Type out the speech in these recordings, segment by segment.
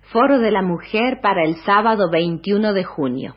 Foro de la Mujer para el sábado 21 de junio.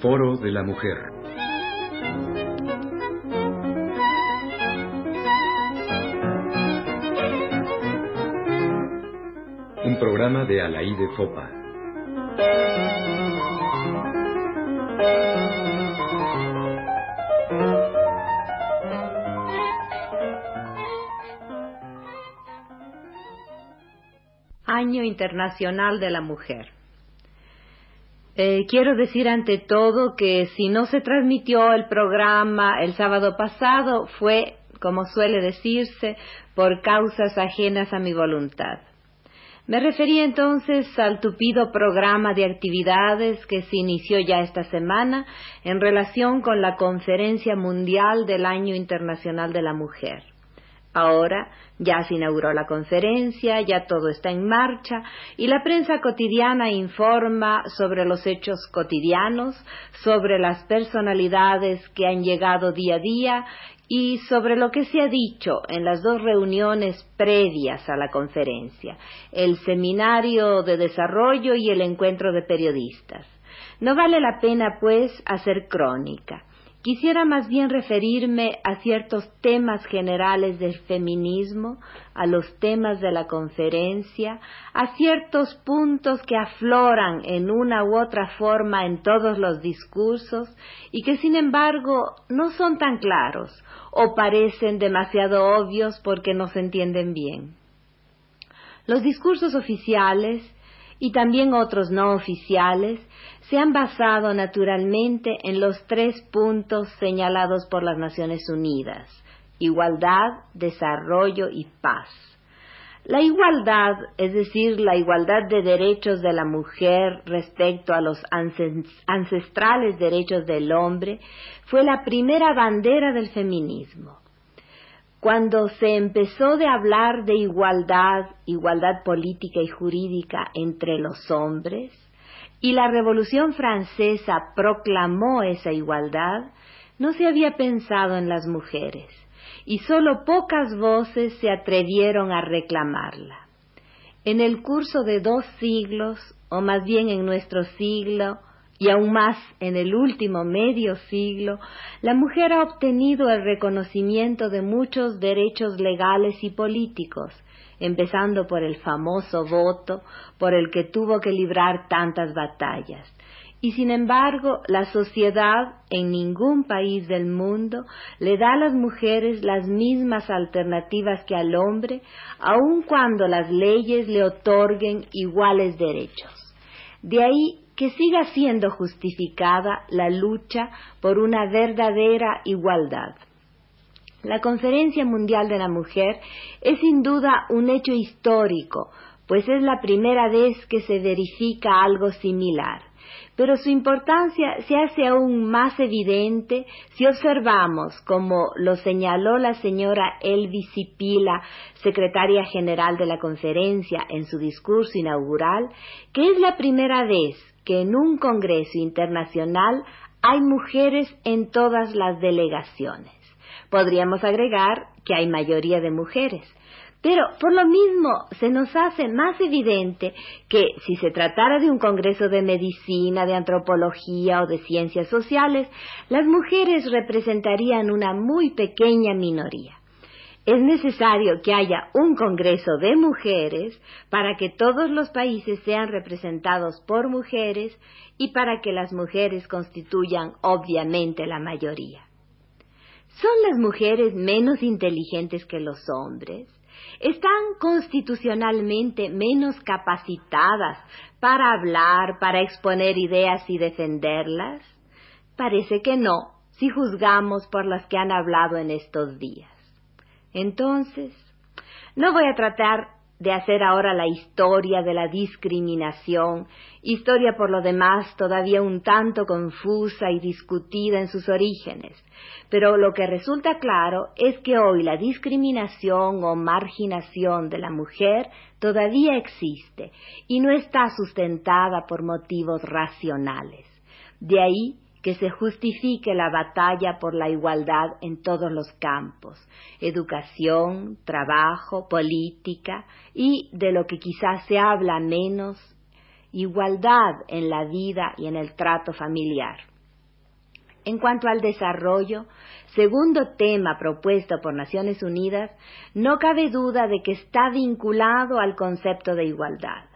Foro de la Mujer. Un programa de Alaí Fopa. Año Internacional de la Mujer. Eh, quiero decir ante todo que si no se transmitió el programa el sábado pasado fue, como suele decirse, por causas ajenas a mi voluntad. Me refería entonces al tupido programa de actividades que se inició ya esta semana en relación con la Conferencia Mundial del Año Internacional de la Mujer. Ahora ya se inauguró la conferencia, ya todo está en marcha y la prensa cotidiana informa sobre los hechos cotidianos, sobre las personalidades que han llegado día a día y sobre lo que se ha dicho en las dos reuniones previas a la conferencia, el seminario de desarrollo y el encuentro de periodistas. No vale la pena, pues, hacer crónica. Quisiera más bien referirme a ciertos temas generales del feminismo, a los temas de la conferencia, a ciertos puntos que afloran en una u otra forma en todos los discursos y que sin embargo no son tan claros o parecen demasiado obvios porque no se entienden bien. Los discursos oficiales y también otros no oficiales se han basado naturalmente en los tres puntos señalados por las Naciones Unidas, igualdad, desarrollo y paz. La igualdad, es decir, la igualdad de derechos de la mujer respecto a los ancestrales derechos del hombre, fue la primera bandera del feminismo. Cuando se empezó de hablar de igualdad, igualdad política y jurídica entre los hombres, y la Revolución Francesa proclamó esa igualdad, no se había pensado en las mujeres, y solo pocas voces se atrevieron a reclamarla. En el curso de dos siglos, o más bien en nuestro siglo, y aún más en el último medio siglo, la mujer ha obtenido el reconocimiento de muchos derechos legales y políticos, empezando por el famoso voto por el que tuvo que librar tantas batallas. Y sin embargo, la sociedad en ningún país del mundo le da a las mujeres las mismas alternativas que al hombre, aun cuando las leyes le otorguen iguales derechos. De ahí que siga siendo justificada la lucha por una verdadera igualdad. La Conferencia Mundial de la Mujer es sin duda un hecho histórico, pues es la primera vez que se verifica algo similar. Pero su importancia se hace aún más evidente si observamos, como lo señaló la señora Elvi Sipila, secretaria general de la conferencia, en su discurso inaugural, que es la primera vez que en un Congreso internacional hay mujeres en todas las delegaciones. Podríamos agregar que hay mayoría de mujeres. Pero por lo mismo se nos hace más evidente que si se tratara de un congreso de medicina, de antropología o de ciencias sociales, las mujeres representarían una muy pequeña minoría. Es necesario que haya un Congreso de mujeres para que todos los países sean representados por mujeres y para que las mujeres constituyan obviamente la mayoría. ¿Son las mujeres menos inteligentes que los hombres? ¿Están constitucionalmente menos capacitadas para hablar, para exponer ideas y defenderlas? Parece que no, si juzgamos por las que han hablado en estos días. Entonces, no voy a tratar de hacer ahora la historia de la discriminación, historia por lo demás todavía un tanto confusa y discutida en sus orígenes. Pero lo que resulta claro es que hoy la discriminación o marginación de la mujer todavía existe y no está sustentada por motivos racionales. De ahí que se justifique la batalla por la igualdad en todos los campos, educación, trabajo, política y de lo que quizás se habla menos, igualdad en la vida y en el trato familiar. En cuanto al desarrollo, segundo tema propuesto por Naciones Unidas, no cabe duda de que está vinculado al concepto de igualdad.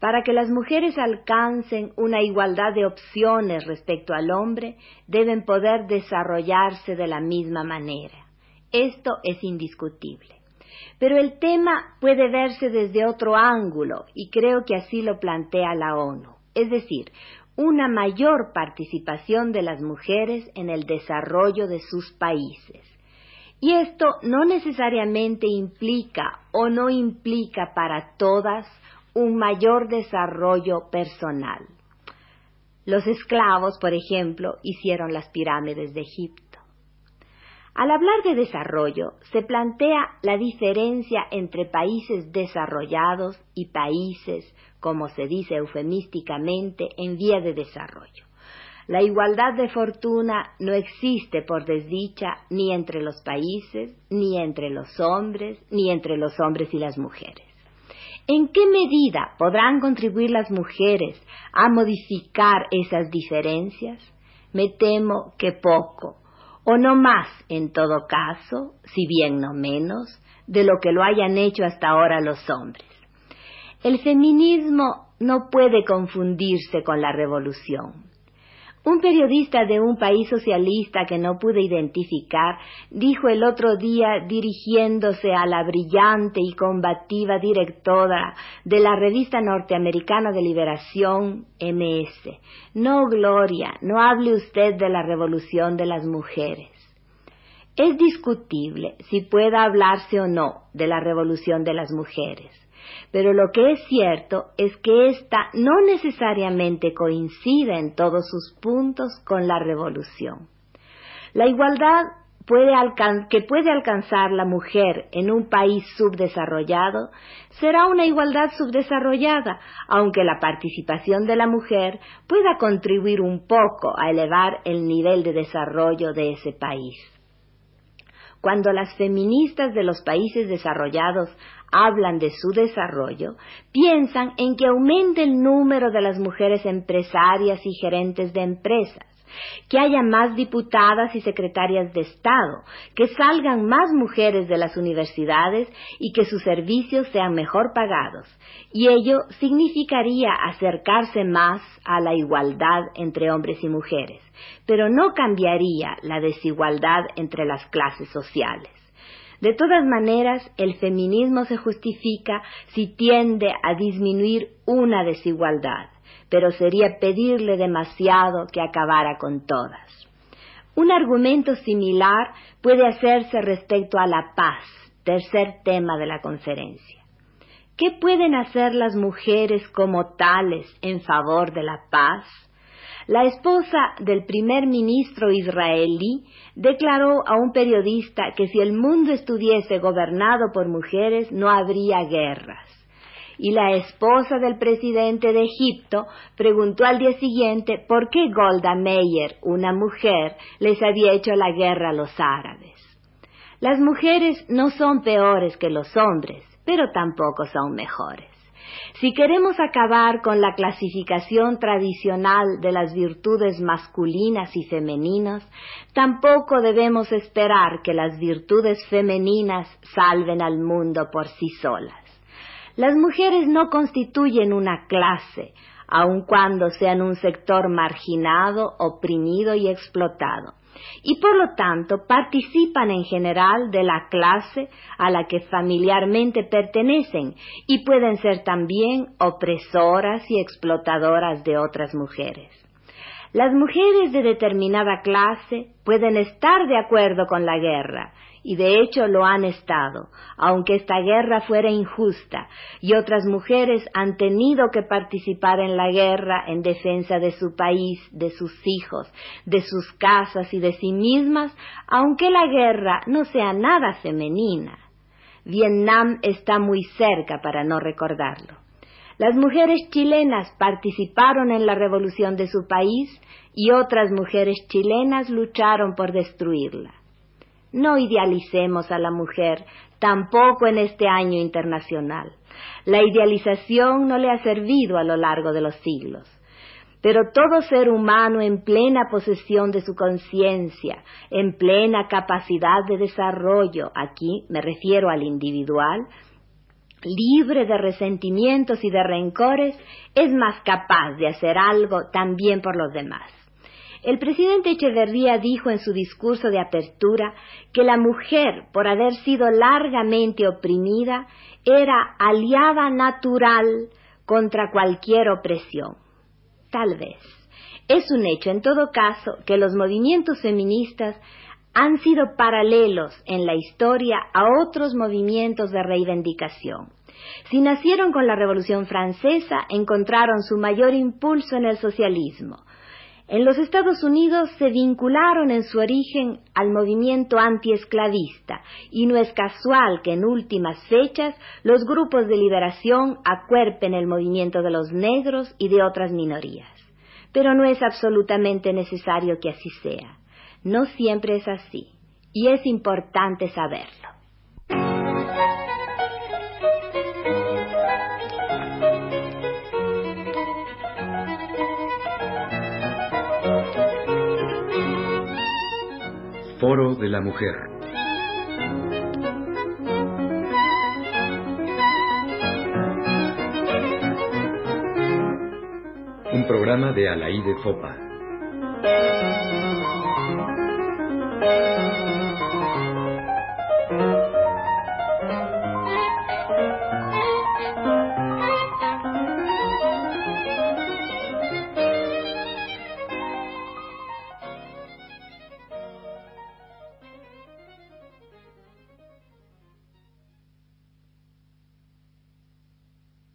Para que las mujeres alcancen una igualdad de opciones respecto al hombre, deben poder desarrollarse de la misma manera. Esto es indiscutible. Pero el tema puede verse desde otro ángulo y creo que así lo plantea la ONU, es decir, una mayor participación de las mujeres en el desarrollo de sus países. Y esto no necesariamente implica o no implica para todas un mayor desarrollo personal. Los esclavos, por ejemplo, hicieron las pirámides de Egipto. Al hablar de desarrollo, se plantea la diferencia entre países desarrollados y países, como se dice eufemísticamente, en vía de desarrollo. La igualdad de fortuna no existe por desdicha ni entre los países, ni entre los hombres, ni entre los hombres y las mujeres. ¿En qué medida podrán contribuir las mujeres a modificar esas diferencias? Me temo que poco, o no más en todo caso, si bien no menos, de lo que lo hayan hecho hasta ahora los hombres. El feminismo no puede confundirse con la revolución. Un periodista de un país socialista que no pude identificar dijo el otro día dirigiéndose a la brillante y combativa directora de la revista norteamericana de liberación MS, No, Gloria, no hable usted de la revolución de las mujeres. Es discutible si pueda hablarse o no de la revolución de las mujeres pero lo que es cierto es que ésta no necesariamente coincide en todos sus puntos con la revolución. La igualdad que puede alcanzar la mujer en un país subdesarrollado será una igualdad subdesarrollada, aunque la participación de la mujer pueda contribuir un poco a elevar el nivel de desarrollo de ese país. Cuando las feministas de los países desarrollados hablan de su desarrollo, piensan en que aumente el número de las mujeres empresarias y gerentes de empresas, que haya más diputadas y secretarias de Estado, que salgan más mujeres de las universidades y que sus servicios sean mejor pagados. Y ello significaría acercarse más a la igualdad entre hombres y mujeres, pero no cambiaría la desigualdad entre las clases sociales. De todas maneras, el feminismo se justifica si tiende a disminuir una desigualdad, pero sería pedirle demasiado que acabara con todas. Un argumento similar puede hacerse respecto a la paz, tercer tema de la conferencia. ¿Qué pueden hacer las mujeres como tales en favor de la paz? La esposa del primer ministro israelí declaró a un periodista que si el mundo estuviese gobernado por mujeres no habría guerras. Y la esposa del presidente de Egipto preguntó al día siguiente por qué Golda Meir, una mujer, les había hecho la guerra a los árabes. Las mujeres no son peores que los hombres, pero tampoco son mejores. Si queremos acabar con la clasificación tradicional de las virtudes masculinas y femeninas, tampoco debemos esperar que las virtudes femeninas salven al mundo por sí solas. Las mujeres no constituyen una clase, aun cuando sean un sector marginado, oprimido y explotado y por lo tanto participan en general de la clase a la que familiarmente pertenecen y pueden ser también opresoras y explotadoras de otras mujeres. Las mujeres de determinada clase pueden estar de acuerdo con la guerra y de hecho lo han estado, aunque esta guerra fuera injusta, y otras mujeres han tenido que participar en la guerra en defensa de su país, de sus hijos, de sus casas y de sí mismas, aunque la guerra no sea nada femenina. Vietnam está muy cerca para no recordarlo. Las mujeres chilenas participaron en la revolución de su país y otras mujeres chilenas lucharon por destruirla. No idealicemos a la mujer, tampoco en este año internacional. La idealización no le ha servido a lo largo de los siglos. Pero todo ser humano en plena posesión de su conciencia, en plena capacidad de desarrollo, aquí me refiero al individual, libre de resentimientos y de rencores, es más capaz de hacer algo también por los demás. El presidente Echeverría dijo en su discurso de apertura que la mujer, por haber sido largamente oprimida, era aliada natural contra cualquier opresión. Tal vez. Es un hecho, en todo caso, que los movimientos feministas han sido paralelos en la historia a otros movimientos de reivindicación. Si nacieron con la Revolución Francesa, encontraron su mayor impulso en el socialismo. En los Estados Unidos se vincularon en su origen al movimiento antiesclavista y no es casual que en últimas fechas los grupos de liberación acuerpen el movimiento de los negros y de otras minorías. Pero no es absolutamente necesario que así sea. No siempre es así, y es importante saberlo. Foro de la Mujer. Un programa de Alaí de Fopa.